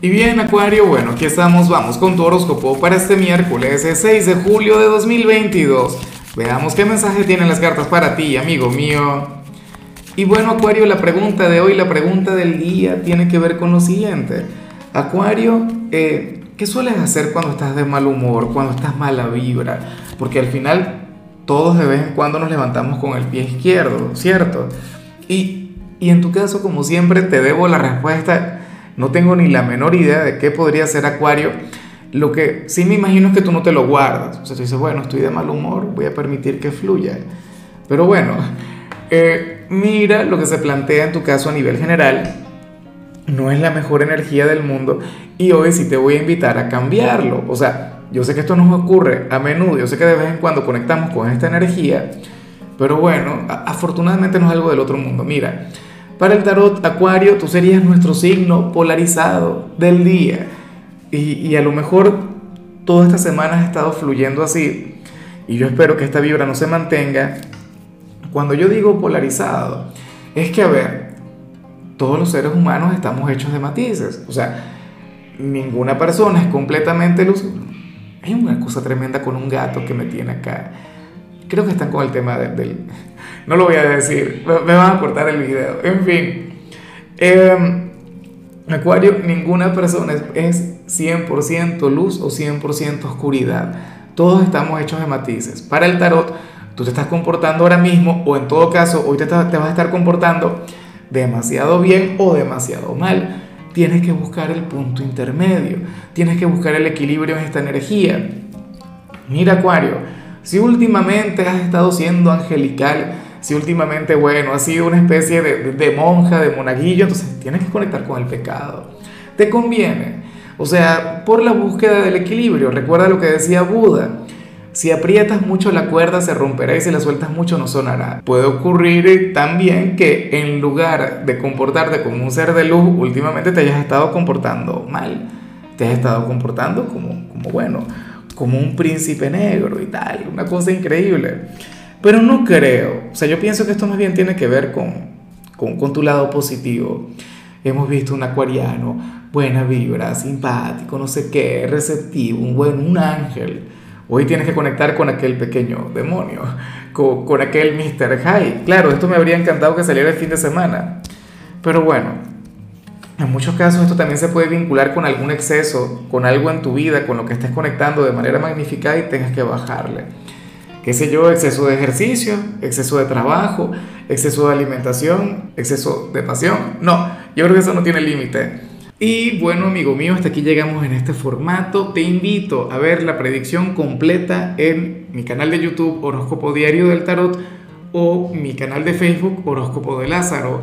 Y bien, Acuario, bueno, aquí estamos, vamos con tu horóscopo para este miércoles 6 de julio de 2022. Veamos qué mensaje tienen las cartas para ti, amigo mío. Y bueno, Acuario, la pregunta de hoy, la pregunta del día tiene que ver con lo siguiente. Acuario, eh, ¿qué sueles hacer cuando estás de mal humor, cuando estás mala vibra? Porque al final todos de vez en cuando nos levantamos con el pie izquierdo, ¿cierto? Y, y en tu caso, como siempre, te debo la respuesta no tengo ni la menor idea de qué podría ser Acuario. Lo que sí me imagino es que tú no te lo guardas. O sea, tú dices, bueno, estoy de mal humor, voy a permitir que fluya. Pero bueno, eh, mira lo que se plantea en tu caso a nivel general. No es la mejor energía del mundo y hoy sí te voy a invitar a cambiarlo. O sea, yo sé que esto nos ocurre a menudo, yo sé que de vez en cuando conectamos con esta energía, pero bueno, afortunadamente no es algo del otro mundo. Mira, para el tarot Acuario, tú serías nuestro signo polarizado del día. Y, a lo mejor toda esta semana has estado fluyendo así. Y yo espero que esta vibra no se mantenga. Cuando yo digo polarizado, es que, a ver, todos los seres humanos estamos hechos de matices. O sea, ninguna persona es completamente luz. Hay una cosa tremenda con un gato que me tiene acá. Creo que están con el tema del, no lo voy a decir, me van a cortar el video. En fin, em, Acuario, ninguna persona es 100% luz o 100% oscuridad. Todos estamos hechos de matices. Para el tarot, tú te estás comportando ahora mismo, o en todo caso, hoy te, te vas a estar comportando demasiado bien o demasiado mal. Tienes que buscar el punto intermedio, tienes que buscar el equilibrio en esta energía. Mira, Acuario, si últimamente has estado siendo angelical, si últimamente, bueno, has sido una especie de, monja, de monaguillo, entonces tienes que conectar con el pecado. Te conviene. O sea, por la búsqueda del equilibrio. Recuerda lo que decía Buda. Si aprietas mucho la cuerda se romperá y si la sueltas mucho no sonará. Puede ocurrir también que en lugar de comportarte como un ser de luz, últimamente te hayas estado comportando mal. Te has estado comportando como, como bueno, como un príncipe negro y tal. Una cosa increíble. Pero no creo, o sea, yo pienso que esto más bien tiene que ver con, con, tu lado positivo. Hemos visto un acuariano, buena vibra, simpático, no sé qué, receptivo, un buen, un ángel. Hoy tienes que conectar con aquel pequeño demonio, con, con aquel Mr. High. Claro, esto me habría encantado que saliera el fin de semana. Pero bueno, en muchos casos esto también se puede vincular con algún exceso, con algo en tu vida, con lo que estés conectando de manera magnificada y tengas que bajarle qué sé yo, exceso de ejercicio, exceso de trabajo, exceso de alimentación, exceso de pasión. No, yo creo que eso no tiene límite. Y bueno, amigo mío, hasta aquí llegamos en este formato. Te invito a ver la predicción completa en mi canal de YouTube Horóscopo Diario del Tarot o mi canal de Facebook Horóscopo de Lázaro.